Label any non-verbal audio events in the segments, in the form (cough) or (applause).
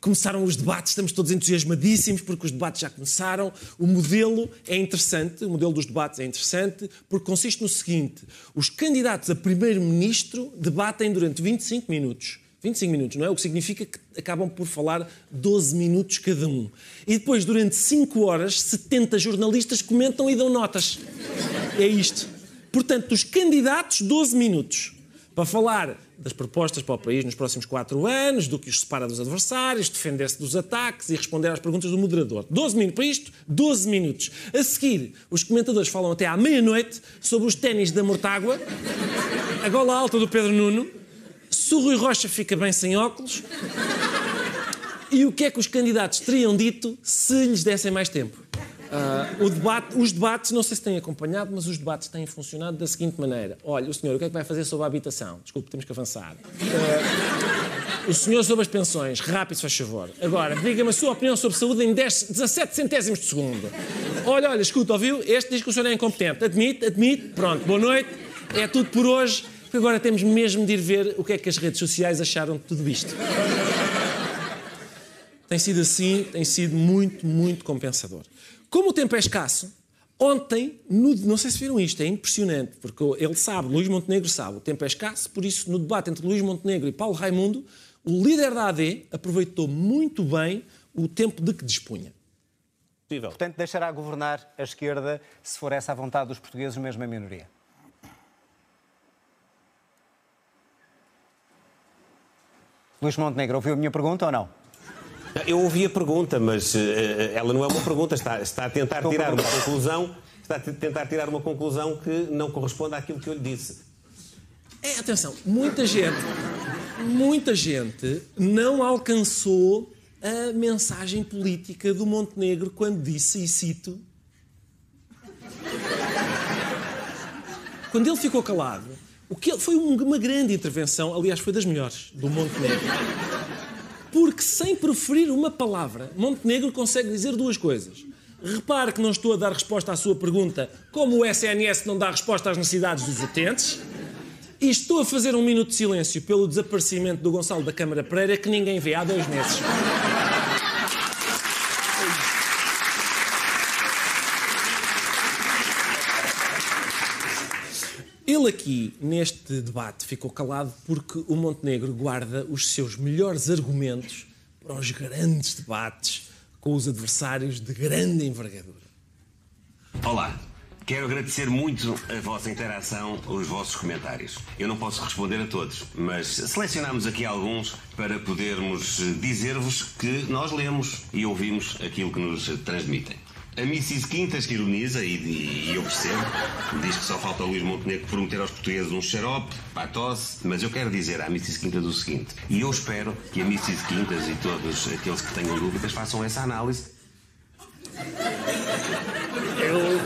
Começaram os debates, estamos todos entusiasmadíssimos porque os debates já começaram. O modelo é interessante, o modelo dos debates é interessante porque consiste no seguinte: os candidatos a primeiro-ministro debatem durante 25 minutos. 25 minutos, não é? O que significa que acabam por falar 12 minutos cada um. E depois, durante 5 horas, 70 jornalistas comentam e dão notas. É isto. Portanto, os candidatos, 12 minutos. Para falar das propostas para o país nos próximos 4 anos, do que os separa dos adversários, defender-se dos ataques e responder às perguntas do moderador. 12 minutos para isto, 12 minutos. A seguir, os comentadores falam até à meia-noite sobre os ténis da Mortágua, a gola alta do Pedro Nuno, se o Rui Rocha fica bem sem óculos e o que é que os candidatos teriam dito se lhes dessem mais tempo. O debate, os debates, não sei se têm acompanhado, mas os debates têm funcionado da seguinte maneira. Olha, o senhor, o que é que vai fazer sobre a habitação? Desculpe, temos que avançar. Ah, o senhor sobre as pensões, rápido, se faz favor. Agora, diga-me a sua opinião sobre saúde em 10, 17 centésimos de segundo. Olha, olha, escuta, ouviu? Este diz que o senhor é incompetente. Admite, admite. Pronto, boa noite. É tudo por hoje. Agora temos mesmo de ir ver o que é que as redes sociais acharam de tudo isto. Tem sido assim, tem sido muito, muito compensador. Como o tempo é escasso, ontem, no- não sei se viram isto, é impressionante, porque ele sabe, Luís Montenegro sabe, o tempo é escasso, por isso, no debate entre Luís Montenegro e Paulo Raimundo, o líder da AD aproveitou muito bem o tempo de que dispunha. Portanto, deixará governar a esquerda se for essa a vontade dos portugueses, mesmo em minoria. Luís Montenegro, ouviu a minha pergunta ou não? Eu ouvi a pergunta, mas eh, ela não é uma pergunta, está, está a tentar tirar uma conclusão, está a tentar tirar uma conclusão que não corresponde àquilo que eu lhe disse. É, atenção, muita gente, muita gente não alcançou a mensagem política do Montenegro quando disse, e cito, quando ele ficou calado, o que foi um- uma grande intervenção, aliás, foi das melhores, do Montenegro. Porque sem proferir uma palavra, Montenegro consegue dizer duas coisas. Repare que não estou a dar resposta à sua pergunta, como o SNS não dá resposta às necessidades dos utentes. E estou a fazer um minuto de silêncio pelo desaparecimento do Gonçalo da Câmara Pereira que ninguém vê há dois meses. Aqui, neste debate, ficou calado porque o Montenegro guarda os seus melhores argumentos para os grandes debates com os adversários de grande envergadura. Olá, quero agradecer muito a vossa interação, os vossos comentários. Eu não posso responder a todos, mas selecionámos aqui alguns para podermos dizer-vos que nós lemos e ouvimos aquilo que nos transmitem. A Mrs. Quintas que ironiza, e, e eu percebo, diz que só falta o Luís Montenegro prometer aos portugueses um xarope para a tosse, mas eu quero dizer à Mrs. Quintas o seguinte, e eu espero que a Mrs. Quintas e todos aqueles que tenham dúvidas façam essa análise Eu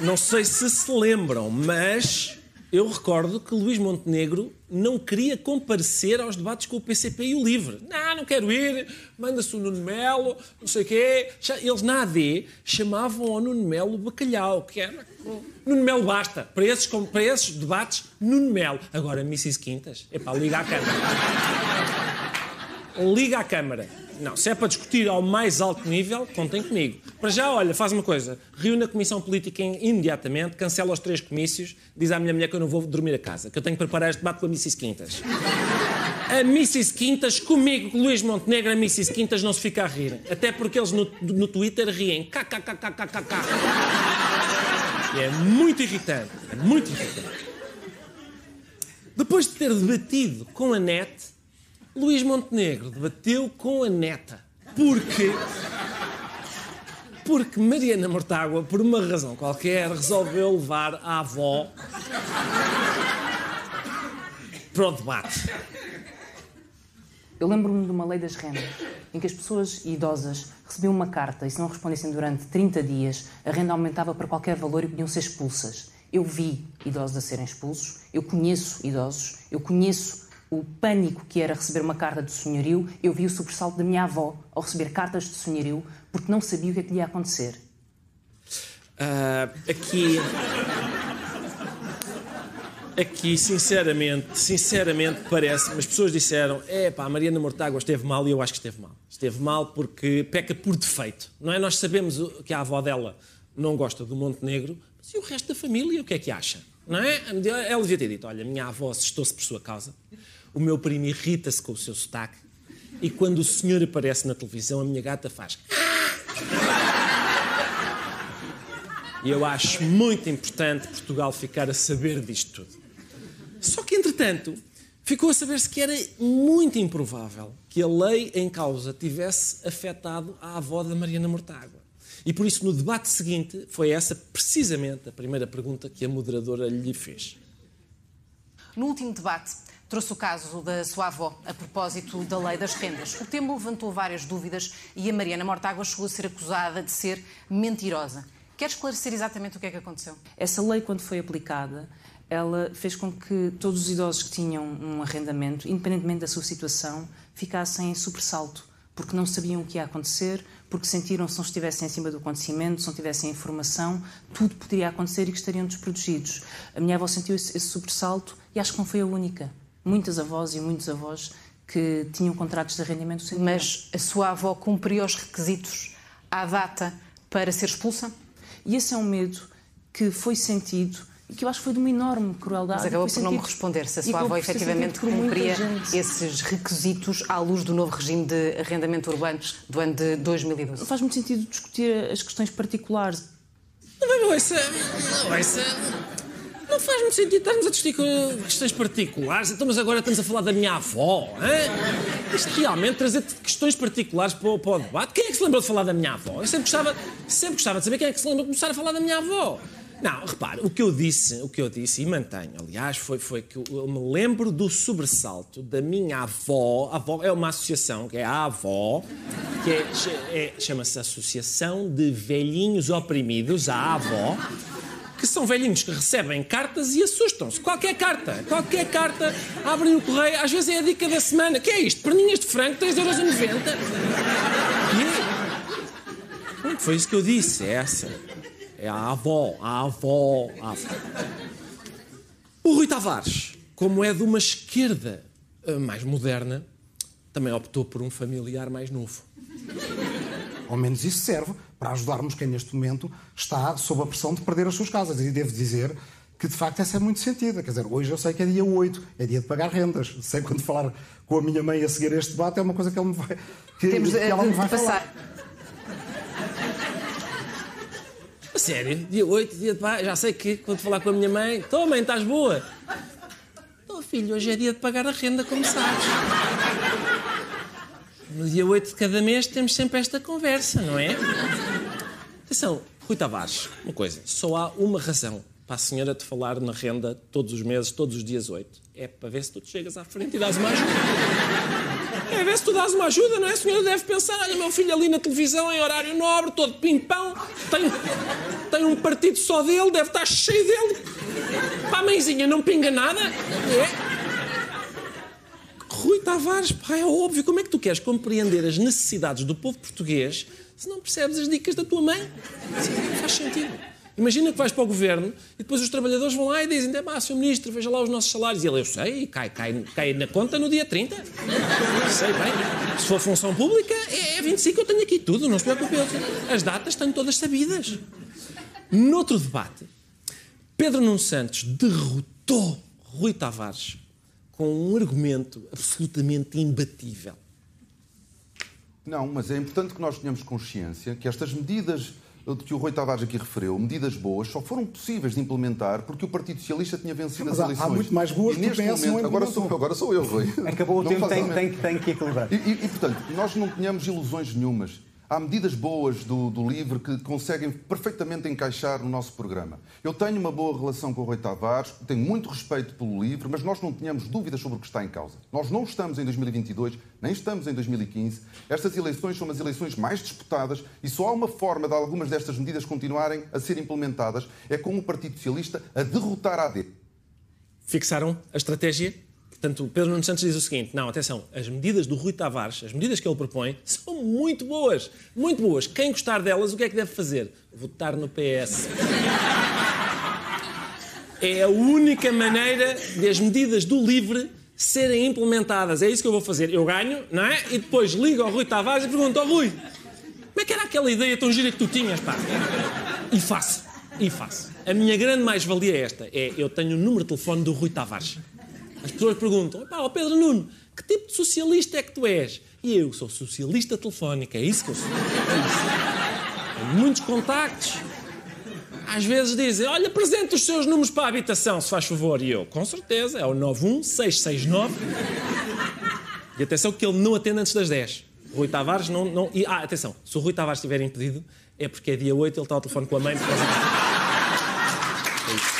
não sei se se lembram, mas eu recordo que Luís Montenegro não queria comparecer aos debates com o PCP e o LIVRE. Não, não quero ir, manda-se o Nuno Melo, não sei o quê. Eles na AD chamavam ao Nuno Melo bacalhau, que era... Nuno Melo basta. Para esses, para esses debates, Nuno Melo. Agora, Mrs. Quintas, epá, liga à Câmara. Liga à Câmara. Não, se é para discutir ao mais alto nível, contem comigo. Para já, olha, faz uma coisa. Reúne a Comissão Política im- imediatamente, cancela os três comícios, diz à minha mulher que eu não vou dormir a casa, que eu tenho que preparar este debate com a Mrs. Quintas. A Mrs. Quintas, comigo, com Luís Montenegro, a Mrs. Quintas não se fica a rir. Até porque eles no, no Twitter riem. KKKKKK. E é muito irritante. É muito irritante. Depois de ter debatido com a net, Luís Montenegro debateu com a neta. Porque. Porque Mariana Mortágua, por uma razão qualquer, resolveu levar a avó para o debate. Eu lembro-me de uma lei das rendas, em que as pessoas idosas recebiam uma carta e se não respondessem durante 30 dias, a renda aumentava para qualquer valor e podiam ser expulsas. Eu vi idosos a serem expulsos, eu conheço idosos, eu conheço o pânico que era receber uma carta de senhorio, eu vi o sobressalto da minha avó ao receber cartas de senhorio porque não sabia o que é que lhe ia acontecer. Uh, aqui. Aqui, sinceramente, sinceramente parece, as pessoas disseram, é pá, a Mariana Mortágua esteve mal e eu acho que esteve mal. Esteve mal porque peca por defeito, não é? Nós sabemos que a avó dela não gosta do Montenegro, mas e o resto da família, o que é que acha? Não é? Ela devia ter dito, olha, minha avó assustou-se por sua causa, o meu primo irrita-se com o seu sotaque, e quando o senhor aparece na televisão, a minha gata faz... E eu acho muito importante Portugal ficar a saber disto tudo. Só que, entretanto, ficou a saber-se que era muito improvável que a lei em causa tivesse afetado a avó da Mariana Mortágua. E por isso, no debate seguinte, foi essa precisamente a primeira pergunta que a moderadora lhe fez. No último debate, trouxe o caso da sua avó a propósito da lei das rendas. O tema levantou várias dúvidas e a Mariana Mortágua chegou a ser acusada de ser mentirosa. Quer esclarecer exatamente o que é que aconteceu? Essa lei, quando foi aplicada, ela fez com que todos os idosos que tinham um arrendamento, independentemente da sua situação, ficassem em sobressalto, porque não sabiam o que ia acontecer, porque sentiram se não estivessem em cima do acontecimento, se não tivessem informação, tudo poderia acontecer e que estariam desprotegidos. A minha avó sentiu esse, esse sobressalto e acho que não foi a única. Muitas avós e muitos avós que tinham contratos de arrendamento sentiram. Mas a sua avó cumpriu os requisitos à data para ser expulsa? E esse é um medo que foi sentido que eu acho que foi de uma enorme crueldade. Mas acabou por não me responder se a sua avó efetivamente cumpria esses requisitos à luz do novo regime de arrendamento urbano do ano de 2012. Não faz muito sentido discutir as questões particulares. Não, não, essa, não, essa, não faz muito sentido estarmos a discutir questões particulares. Então, mas agora estamos a falar da minha avó. Hein? Isto realmente trazer questões particulares para o, para o debate. Quem é que se lembrou de falar da minha avó? Eu sempre gostava, sempre gostava de saber quem é que se lembrou de começar a falar da minha avó. Não, repare, o que eu disse, o que eu disse e mantenho, aliás, foi, foi que eu me lembro do sobressalto da minha avó. A avó é uma associação que é a avó, que é, é, chama-se Associação de Velhinhos Oprimidos, a avó, que são velhinhos que recebem cartas e assustam-se. Qualquer carta, qualquer carta, abrem o correio, às vezes é a dica da semana. Que é isto? Perninhas de frango, 3,90€. E foi isso que eu disse, é essa. É a avó, a avó, a avó. O Rui Tavares, como é de uma esquerda eh, mais moderna, também optou por um familiar mais novo. Ao menos isso serve para ajudarmos quem neste momento está sob a pressão de perder as suas casas. E devo dizer que de facto essa é muito sentida. Quer dizer, hoje eu sei que é dia 8, é dia de pagar rendas. Sei quando falar com a minha mãe a seguir este debate, é uma coisa que, ele me vai, que, Temos de, que ela me vai de passar. falar. sério, dia 8, dia de paz, já sei que quando falar com a minha mãe, tô mãe, estás boa? Tô filho, hoje é dia de pagar a renda, como sabes. No dia 8 de cada mês temos sempre esta conversa, não é? Atenção, Rui Tavares, uma coisa, só há uma razão para a senhora te falar na renda todos os meses, todos os dias 8. É para ver se tu te chegas à frente e dás uma ajuda. É ver se tu dás uma ajuda, não é? A senhora deve pensar, olha, meu filho ali na televisão, em horário nobre, todo pimpão, tem, tem um partido só dele, deve estar cheio dele. Pá, mãezinha, não pinga nada. É. Rui Tavares, pá, é óbvio, como é que tu queres compreender as necessidades do povo português se não percebes as dicas da tua mãe? Não faz sentido. Imagina que vais para o governo e depois os trabalhadores vão lá e dizem: é pá, Sr. Ministro, veja lá os nossos salários. E ele, eu sei, cai, cai, cai na conta no dia 30. sei bem. Se for função pública, é, é 25, eu tenho aqui tudo, não se preocupe. As datas estão todas sabidas. Noutro debate, Pedro Nuno Santos derrotou Rui Tavares com um argumento absolutamente imbatível. Não, mas é importante que nós tenhamos consciência que estas medidas que o Rui Tavares aqui referiu, medidas boas, só foram possíveis de implementar porque o Partido Socialista tinha vencido Mas as há- eleições. há muito mais boas e neste momento, agora sou, agora sou eu, Rui. Acabou o Não tempo, tem, tem, tem que equilibrar. E, e- e, portanto, nós não tínhamos ilusões nenhumas. Há medidas boas do, do LIVRE que conseguem perfeitamente encaixar no nosso programa. Eu tenho uma boa relação com o Rui Tavares, tenho muito respeito pelo LIVRE, mas nós não tínhamos dúvidas sobre o que está em causa. Nós não estamos em 2022, nem estamos em 2015. Estas eleições são as eleições mais disputadas e só há uma forma de algumas destas medidas continuarem a ser implementadas, é com o Partido Socialista a derrotar a AD. fixaram a estratégia. Portanto, Pedro Nuno Santos diz o seguinte: não, atenção, as medidas do Rui Tavares, as medidas que ele propõe, são muito boas. Muito boas. Quem gostar delas, o que é que deve fazer? Votar no PS. É a única maneira de as medidas do LIVRE serem implementadas. É isso que eu vou fazer. Eu ganho, não é? E depois ligo ao Rui Tavares e pergunto ao Rui: como é que era aquela ideia tão gira que tu tinhas, pá? E faço. E faço. A minha grande mais-valia é esta: é eu tenho o número de telefone do Rui Tavares. As pessoas perguntam: pá, ó Pedro Nuno, que tipo de socialista é que tu és? E eu sou socialista telefónico, é isso que eu sou. É. Tenho muitos contactos. Às vezes dizem: olha, apresenta os seus números para a habitação, se faz favor. E eu, com certeza, é o 91669. E atenção que ele não atende antes das 10. O Rui Tavares não. não... E, ah, atenção, se o Rui Tavares estiver impedido, é porque é dia 8 ele está ao telefone com a mãe. Por causa. É isso.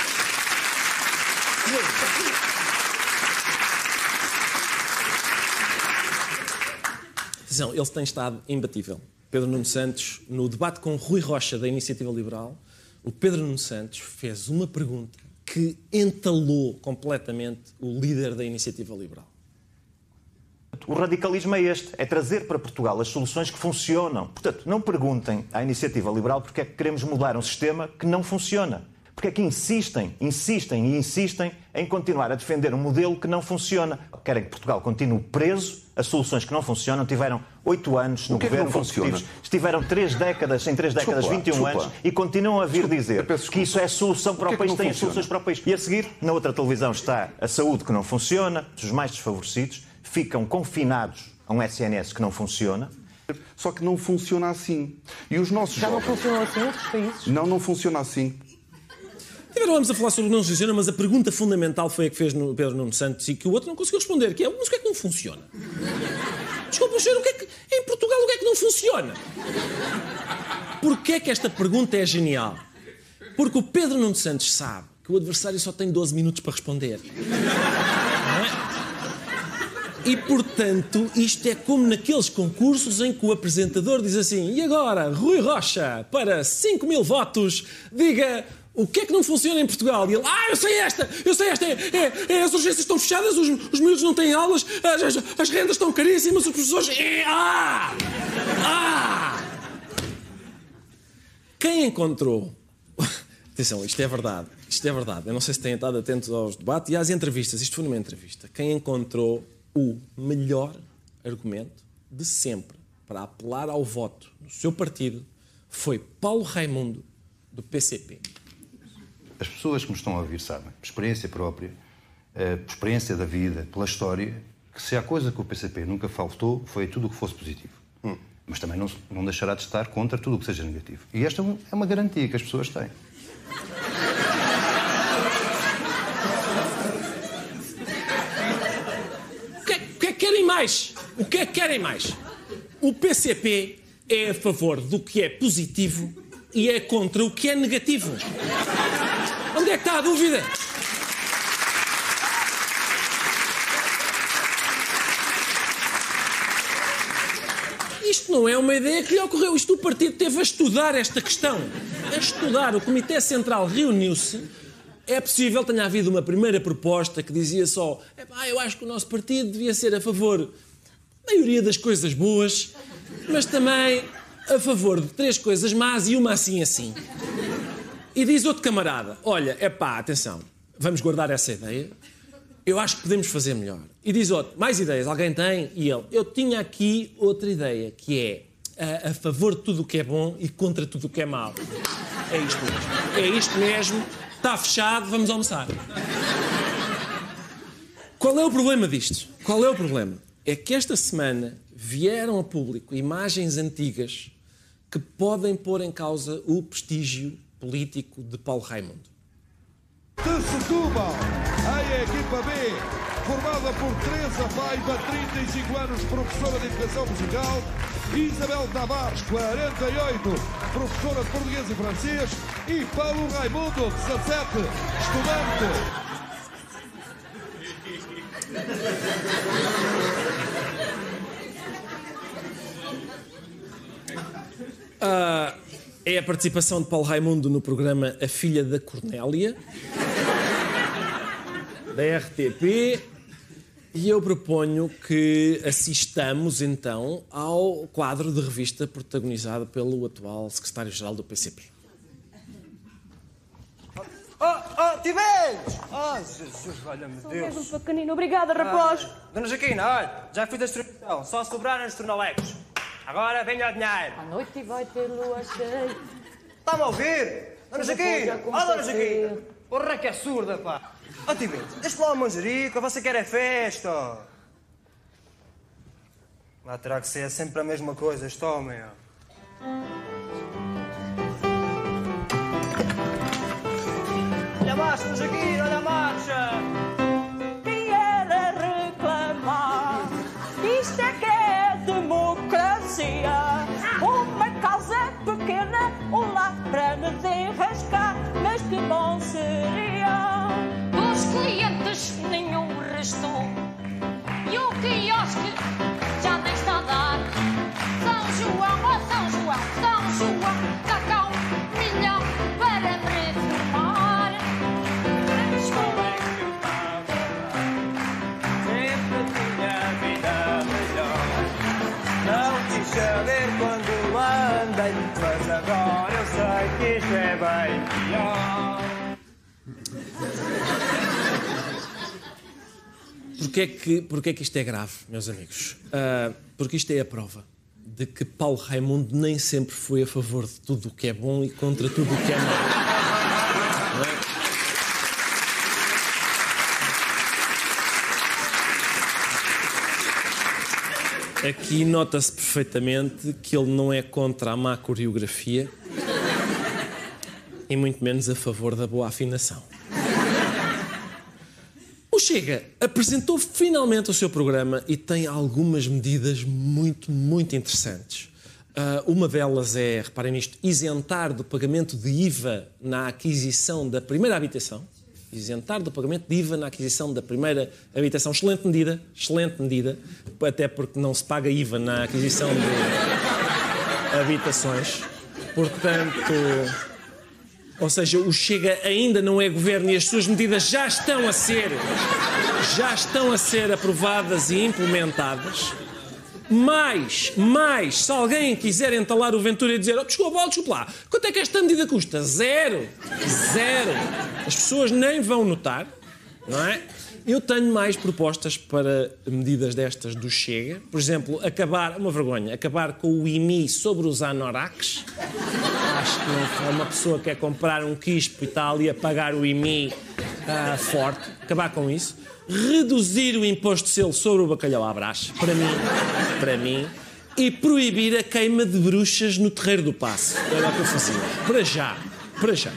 Ele tem estado imbatível. Pedro Nuno Santos, no debate com Rui Rocha da Iniciativa Liberal, o Pedro Nuno Santos fez uma pergunta que entalou completamente o líder da Iniciativa Liberal. O radicalismo é este, é trazer para Portugal as soluções que funcionam. Portanto, não perguntem à iniciativa liberal porque é que queremos mudar um sistema que não funciona. Porque é que insistem, insistem e insistem em continuar a defender um modelo que não funciona. Querem que Portugal continue preso a soluções que não funcionam. Tiveram oito anos no O que é que governo não funciona? consecutivos. Estiveram três décadas, em três Desculpa décadas, lá, 21 desculpa anos, e continuam a vir dizer que isso é a solução para O que o, é que país. não Têm funciona? soluções para o país. E a seguir, na outra televisão está a saúde que não funciona, os mais desfavorecidos ficam confinados a um SNS que não funciona. Só que não funciona assim. E os nossos Já não jovens... funcionou assim em outros países? Não, não funciona assim. Agora vamos a falar sobre o não funciona, mas a pergunta fundamental foi a que fez no Pedro Nuno Santos e que o outro não conseguiu responder, que é, mas o que é que não funciona? Desculpa, senhor, o que é que... Em Portugal, o que é que não funciona? Porquê é que esta pergunta é genial? Porque o Pedro Nuno Santos sabe que o adversário só tem 12 minutos para responder. É? E, portanto, isto é como naqueles concursos em que o apresentador diz assim: e agora, Rui Rocha, para 5 mil votos, diga o que é que não funciona em Portugal? E ele, ah, eu sei esta, eu sei esta, é, é- é as urgências estão fechadas, os, os miúdos não têm aulas, as, as- as rendas estão caríssimas, os professores. É, ah! Ah! Quem encontrou. (laughs) Atenção, isto é verdade. Isto é verdade. Eu não sei se têm estado atentos aos debates e às entrevistas. Isto foi numa entrevista. Quem encontrou o melhor argumento de sempre para apelar ao voto no seu partido foi Paulo Raimundo, do PCP. As pessoas que me estão a ouvir sabem, por experiência própria, eh, por experiência da vida, pela história, que se há coisa que o PCP nunca faltou foi tudo o que fosse positivo. Mas também não, não deixará de estar contra tudo o que seja negativo. E esta é é uma garantia que as pessoas têm. O que, é, o que é que querem mais? O que é que querem mais? O PCP é a favor do que é positivo e é contra o que é negativo. Onde é que está a dúvida? Isto não é uma ideia que lhe ocorreu. Isto o partido teve a estudar esta questão. A estudar. O Comitê Central reuniu-se. É possível que tenha havido uma primeira proposta que dizia só: "Epá, eu acho que o nosso partido devia ser a favor da maioria das coisas boas, mas também a favor de três coisas más e uma assim assim. E diz outro camarada: Olha, é pá, atenção, vamos guardar essa ideia. Eu acho que podemos fazer melhor. E diz outro: Mais ideias? Alguém tem? E ele: Eu tinha aqui outra ideia, que é a, a favor de tudo o que é bom e contra tudo o que é mau. É isto mesmo. É isto mesmo. Está fechado, vamos almoçar. Qual é o problema disto? Qual é o problema? É que esta semana vieram a público imagens antigas que podem pôr em causa o prestígio político de Paulo Raimundo. De Setúbal, a equipa B, formada por Teresa Paiva, 35 anos, professora de Educação Musical, Isabel Tavares, 48, professora de Português e Francês, e Paulo Raimundo, 17, estudante. Ah, é a participação de Paulo Raimundo no programa A Filha da Cornélia, da RTP, e eu proponho que assistamos então ao quadro de revista protagonizado pelo atual secretário-geral do PCP. Oh, oh, Tibeles! Oh, Jesus, valha-me Sou Deus. mesmo pequenino. Obrigada, rapaz. Ah, Dona Jaquina, olha, já fiz a instrução. Só sobraram os tornalecos. Agora venha o dinheiro. À noite vai ter lua cheia. Está-me a ouvir? Dona Oh, começa Dona a Jaquina! ser. Porra que é surda, pá! Ó, Tibeles, deixa lá o manjerico, você quer é festa. Lá terá que ser sempre a mesma coisa, este homem, ó. Olha a marcha, Dona olha a marcha! Para me desenrascar. Mas que bom seria. Dos clientes nenhum restou. E o quiosque já nem está a dar. São João, oh São João, São João, dá pior. Porquê é que, porquê é que isto é grave, meus amigos? Ah, porque isto é a prova de que Paulo Raimundo nem sempre foi a favor de tudo o que é bom e contra tudo o que é mau. É? Aqui nota-se perfeitamente que ele não é contra a má coreografia e muito menos a favor da boa afinação. O Chega apresentou finalmente o seu programa e tem algumas medidas muito, muito interessantes. Ah, uma delas é, reparem nisto, isentar do pagamento de IVA na aquisição da primeira habitação. Isentar do pagamento de IVA na aquisição da primeira habitação. Excelente medida, excelente medida, até porque não se paga IVA na aquisição de habitações. Portanto, ou seja, o Chega ainda não é governo e as suas medidas já estão a ser já estão a ser aprovadas e implementadas. Mais, mais, se alguém quiser entalar o Ventura e dizer, oh, desculpa, oh, desculpa lá, quanto é que esta medida custa? Zero. Zero. As pessoas nem vão notar, não é? Eu tenho mais propostas para medidas destas do Chega. Por exemplo, acabar, uma vergonha, acabar com o IMI sobre os anoraks. Acho que não é uma pessoa que quer comprar um quispo e está ali a pagar o IMI ah, forte. Acabar com isso. Reduzir o imposto de selo sobre o bacalhau à brás. Para mim, para mim. E proibir a queima de bruxas no terreiro do passo. Era o que eu fazia. Para já. Para já.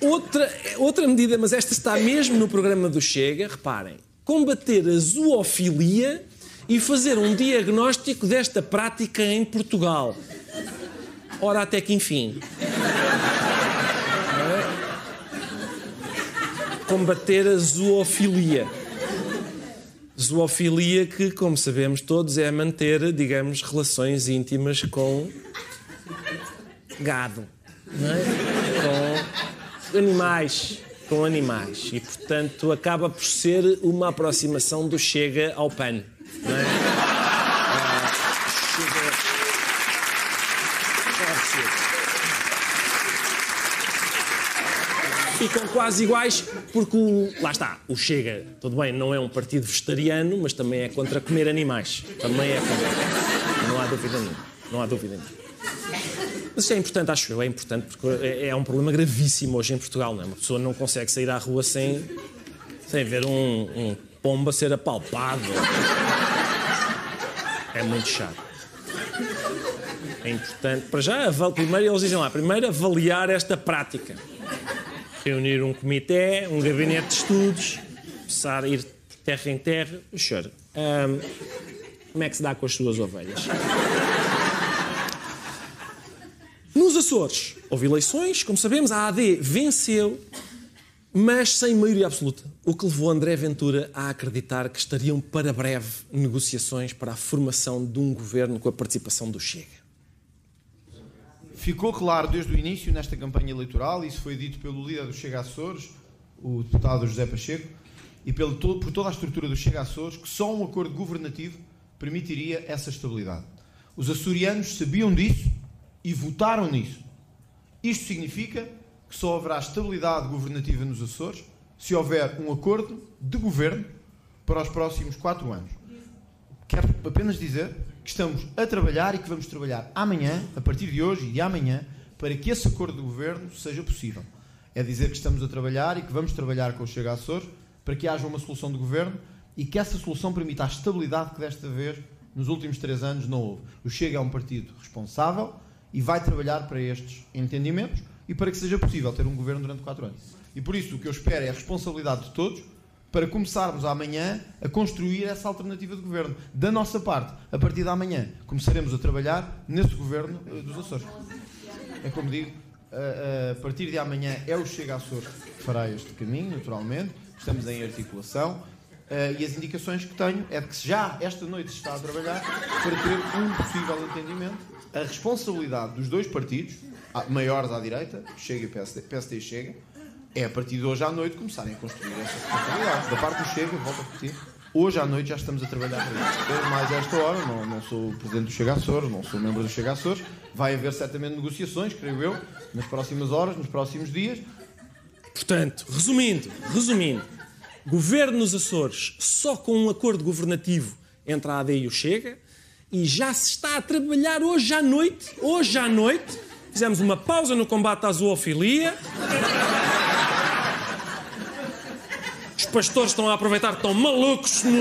Outra, outra medida, mas esta está mesmo no programa do Chega, reparem, combater a zoofilia e fazer um diagnóstico desta prática em Portugal. Ora, até que enfim. Combater a zoofilia. Zoofilia que, como sabemos todos, é manter, digamos, relações íntimas com gado. É? Com animais. Com animais. E, portanto, acaba por ser uma aproximação do Chega ao PAN. Não é? Chega- Pode ser. Ficam quase iguais, porque o, lá está, o Chega, tudo bem, não é um partido vegetariano, mas também é contra comer animais. Também é contra. Não há dúvida nenhuma. Não há dúvida nenhuma. Mas isto é importante, acho eu, é importante, porque é, é um problema gravíssimo hoje em Portugal, não é? Uma pessoa não consegue sair à rua sem, sem ver um, um pombo a ser apalpado. É muito chato. É importante. Para já, primeiro eles dizem lá, primeiro avaliar esta prática. Reunir um comitê, um gabinete de estudos, começar a ir terra em terra. O senhor, ahm, como é que se dá com as suas ovelhas? Nos Açores, houve eleições, como sabemos, a AD venceu, mas sem maioria absoluta. O que levou André Ventura a acreditar que estariam para breve negociações para a formação de um governo com a participação do Chega. Ficou claro desde o início nesta campanha eleitoral, isso foi dito pelo líder do Chega Açores, o deputado José Pacheco, e pelo por toda a estrutura do Chega Açores, que só um acordo governativo permitiria essa estabilidade. Os açorianos sabiam disso e votaram nisso. Isto significa que só haverá estabilidade governativa nos Açores se houver um acordo de governo para os próximos quatro anos. Quero apenas dizer que estamos a trabalhar e que vamos trabalhar amanhã, a partir de hoje e de amanhã, para que esse acordo de governo seja possível. É dizer que estamos a trabalhar e que vamos trabalhar com o Chega Açores para que haja uma solução de governo e que essa solução permita a estabilidade que desta vez, nos últimos três anos, não houve. O Chega é um partido responsável e vai trabalhar para estes entendimentos e para que seja possível ter um governo durante quatro anos. E por isso o que eu espero é a responsabilidade de todos para começarmos amanhã a construir essa alternativa de governo. Da nossa parte, a partir de amanhã, começaremos a trabalhar nesse governo eh, dos Açores. É como digo, a, a partir de amanhã é o Chega Açores que fará este caminho, naturalmente. Estamos em articulação. eh, e as indicações que tenho é de que já esta noite se está a trabalhar para ter um possível entendimento. A responsabilidade dos dois partidos, ah, maiores à direita, Chega e PSD, PSD Chega, é a partir de hoje à noite começarem a construir essa responsabilidade. Da parte do Chega, volto a repetir, hoje à noite já estamos a trabalhar para isso. Mais esta hora, não, não sou presidente do Chega Açores, não sou membro do Chega Açores, vai haver certamente negociações, creio eu, nas próximas horas, nos próximos dias. Portanto, resumindo, resumindo, governo nos Açores só com um acordo governativo entre a AD e o Chega e já se está a trabalhar hoje à noite, hoje à noite, fizemos uma pausa no combate à zoofilia. Os pastores estão a aproveitar que estão malucos no...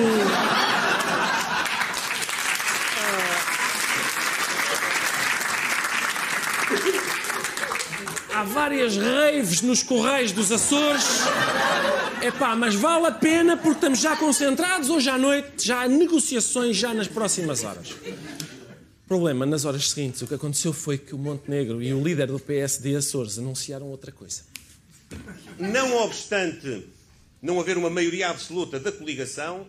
Há várias raves nos correios dos Açores. Epá, mas vale a pena porque estamos já concentrados hoje à noite, já há negociações já nas próximas horas. Problema, nas horas seguintes, o que aconteceu foi que o Montenegro e o líder do PSD Açores anunciaram outra coisa. Não obstante não haver uma maioria absoluta da coligação,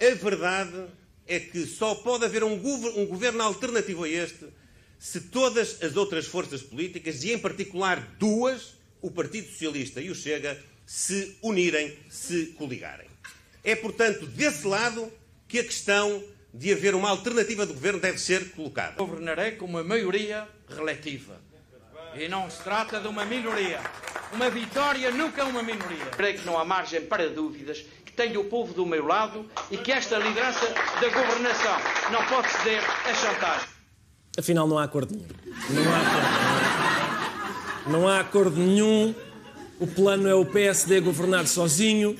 a verdade é que só pode haver um, gover- um governo alternativo a este se todas as outras forças políticas, e em particular duas, o Partido Socialista e o Chega, se unirem, se coligarem. É, portanto, desse lado que a questão de haver uma alternativa de governo deve ser colocada. Governarei com uma maioria relativa. E não se trata de uma minoria. Uma vitória nunca é uma minoria. Creio que não há margem para dúvidas, que tenho o povo do meu lado e que esta liderança da governação não pode ceder a chantagem. Afinal, não há acordo nenhum. Não há acordo nenhum. Não há acordo nenhum. O plano é o PSD governar sozinho.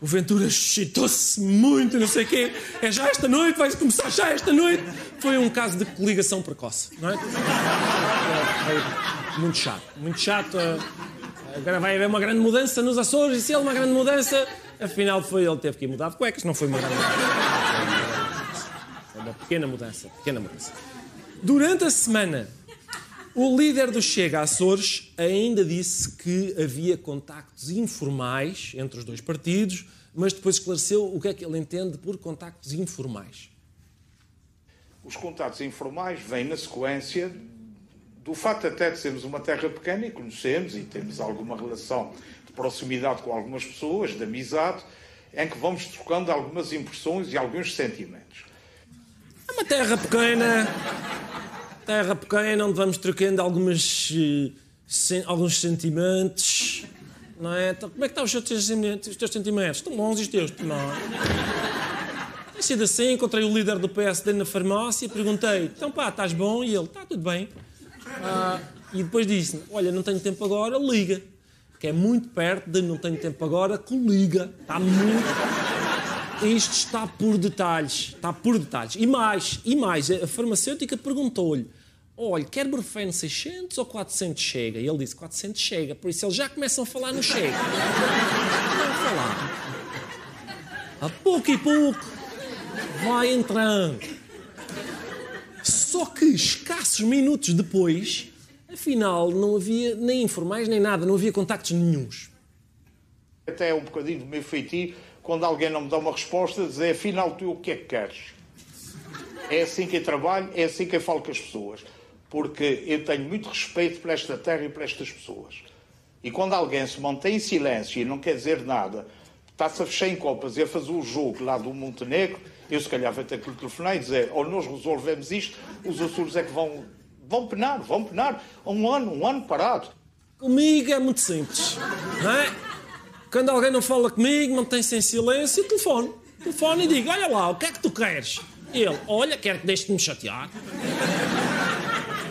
O Ventura excitou-se muito, não sei o quê. É já esta noite, vai começar já esta noite. Foi um caso de coligação precoce, não é? Foi muito chato, muito chato. Agora vai haver uma grande mudança nos Açores e se ele uma grande mudança, afinal foi ele teve que ir mudar de cuecas, não foi uma grande mudança. Foi uma pequena mudança, pequena mudança. Durante a semana, o líder do Chega Açores ainda disse que havia contactos informais entre os dois partidos, mas depois esclareceu o que é que ele entende por contactos informais. Os contatos informais vêm na sequência do facto até de sermos uma terra pequena e conhecemos e temos alguma relação de proximidade com algumas pessoas, de amizade, em que vamos trocando algumas impressões e alguns sentimentos. É uma terra pequena, terra pequena, onde vamos trocando algumas, eh, sen- alguns sentimentos, não é? Então, como é que estão os teus sentimentos? Os teus sentimentos? Estão bons os teus? Não. Tem sido assim, encontrei o líder do PSD na farmácia perguntei, então pá, estás bom? E ele, está tudo bem. Ah, e depois disse olha, não tenho tempo agora, liga. Que é muito perto de não tenho tempo agora, coliga. Está muito... Isto está por detalhes, está por detalhes. E mais, e mais, a farmacêutica perguntou-lhe: olha, quer Brufeno 600 ou 400 chega? E ele disse, 400 chega. Por isso eles já começam a falar no chega. Estão a falar. A pouco e pouco vai entrando. Só que escassos minutos depois, afinal, não havia nem informais nem nada, não havia contactos nenhuns. Até um bocadinho do meu feitio, quando alguém não me dá uma resposta, dizer afinal tu o que é que queres? É assim que eu trabalho, é assim que eu falo com as pessoas. Porque eu tenho muito respeito por esta terra e por estas pessoas. E quando alguém se mantém em silêncio e não quer dizer nada, está-se a fechar em copas e a fazer o jogo lá do Montenegro, eu se calhar vou ter que lhe telefonar e dizer ou nós resolvemos isto, os Açores é que vão, vão penar, vão penar. Um ano, um ano parado. Comigo é muito simples, não é? Quando alguém não fala comigo, mantém-se em silêncio, eu telefono. Telefono e digo, olha lá, o que é que tu queres? Ele, olha, quero que deixes-me chatear.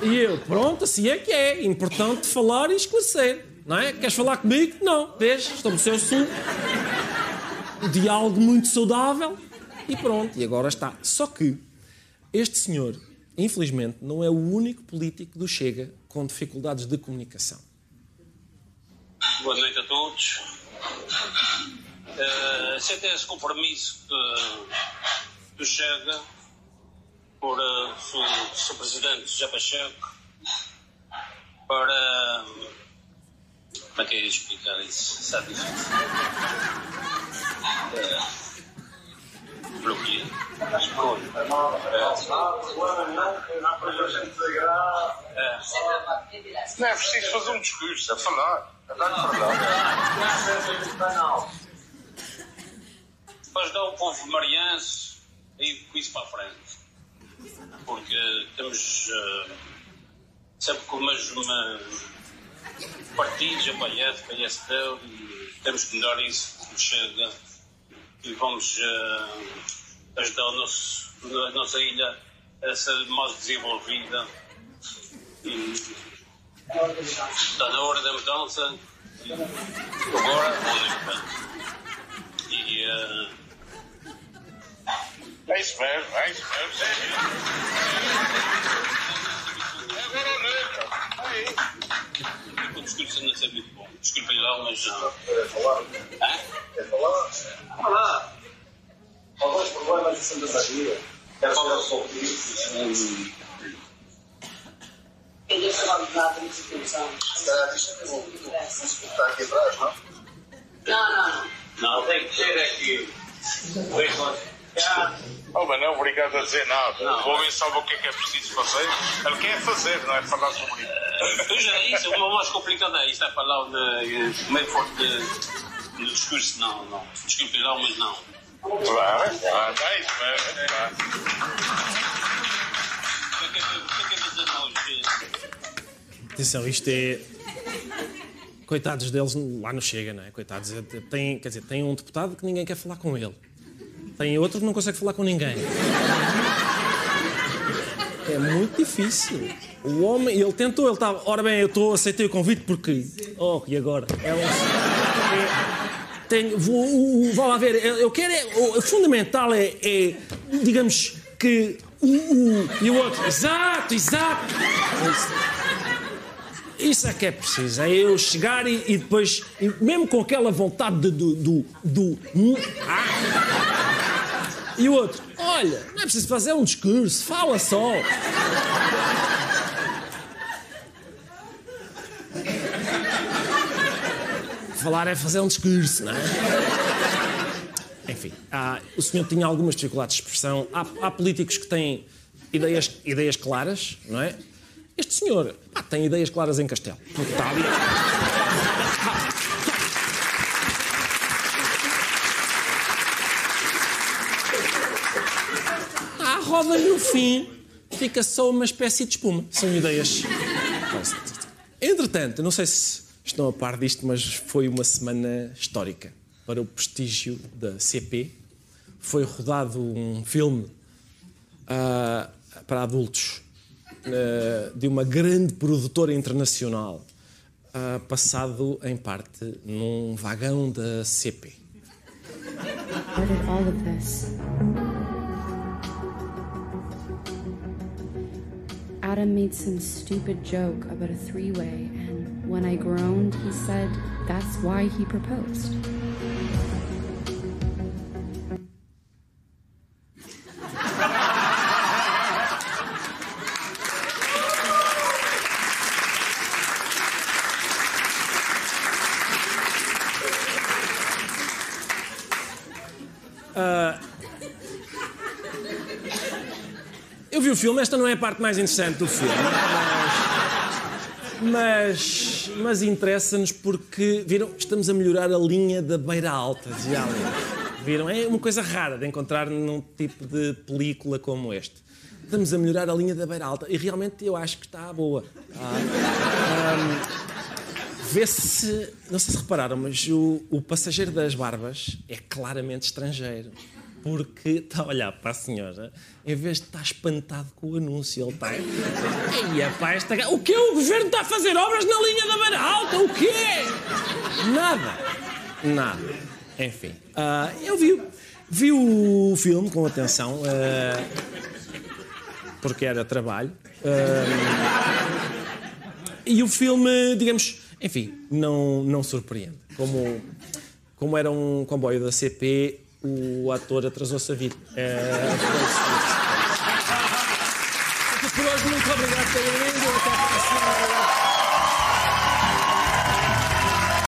E eu, pronto, assim é que é. Importante falar e esclarecer. Não é? Queres falar comigo? Não. Vês? Estabeleceu-se um diálogo muito saudável e pronto. E agora está. Só que este senhor, infelizmente, não é o único político do Chega com dificuldades de comunicação. Boa noite a todos. Uh, esse compromisso do, do Chega por uh, o seu presidente José Pacheco para. Como é que é explicar isso? Está difícil. Uh, bloqueio. Não é preciso fazer um discurso, é falar. É. Depois dá o povo mariense e com isso para a frente. Porque temos uh, sempre com umas uma partidos, a a PSD, e temos que melhorar isso, chega, e vamos uh, ajudar a nossa ilha a ser mais desenvolvida. E está na hora da mudança, agora, e uh, É isso mesmo, é isso mesmo. Agora o negro. Aí. o discurso não é muito bom. Desculpem lá, mas. Quer falar? Hã? Quer falar? Falar. Alguns problemas de Santa Maria. Quer ser resolvidos. Ele falou de nada de instituição. Não? Não, não, não. Não, tem que aqui. Oh, mas não é obrigado a dizer nada. O homem sabe o que é que é preciso fazer. Ele quer fazer, não é falar sobre isso. Pois é isso, o mais complicado é isto, é falar de meio forte de discurso, não, não. Desculpem lá, mas não. Claro, claro, é isso mesmo. Atenção, isto é. Coitados deles lá não chega, não é? Coitados. Tem, quer dizer, tem um deputado que ninguém quer falar com ele. Tem outro que não consegue falar com ninguém. É muito difícil. O homem, ele tentou, ele estava. Ora bem, eu estou, aceitei o convite porque. Oh, e agora? É um. É, tenho, vou, vou lá ver, eu quero. É, o fundamental é, é digamos, que o, o. E o outro. Exato, exato. Isso é que é preciso, é eu chegar e, e depois, e mesmo com aquela vontade de, do. do, do hum, ah. E o outro, olha, não é preciso fazer um discurso, fala só. Falar é fazer um discurso, não é? Enfim, há, o senhor tinha algumas dificuldades de expressão. Há, há políticos que têm ideias, ideias claras, não é? Este senhor pá, tem ideias claras em Castelo. Está ali. À roda no fim fica só uma espécie de espuma. São ideias. Entretanto, não sei se estão a par disto, mas foi uma semana histórica para o prestígio da CP. Foi rodado um filme uh, para adultos uh, de uma grande produtora internacional, uh, passado em parte num vagão da CP. How did all of this? Adam made some stupid joke about a three way, and when I groaned, he said that's why he proposed. Filme, esta não é a parte mais interessante do filme, mas, mas, mas interessa-nos porque, viram, estamos a melhorar a linha da beira alta, já ali. Viram? É uma coisa rara de encontrar num tipo de película como este. Estamos a melhorar a linha da beira alta e realmente eu acho que está boa. Ah, ahm, Vê-se, não sei se repararam, mas o, o passageiro das barbas é claramente estrangeiro. Porque (laughs) está a olhar para a senhora, em vez de estar espantado com o anúncio, ele está. Ei, epá, esta... O que O governo está a fazer obras na linha da beira alta? O quê? Nada. Nada. Enfim. ah, eu vi, vi o filme com atenção, ah, porque era trabalho. ah, e o filme, digamos, enfim, não, não surpreende. Como, como era um comboio da CP, o ator atrasou-se a vir. É,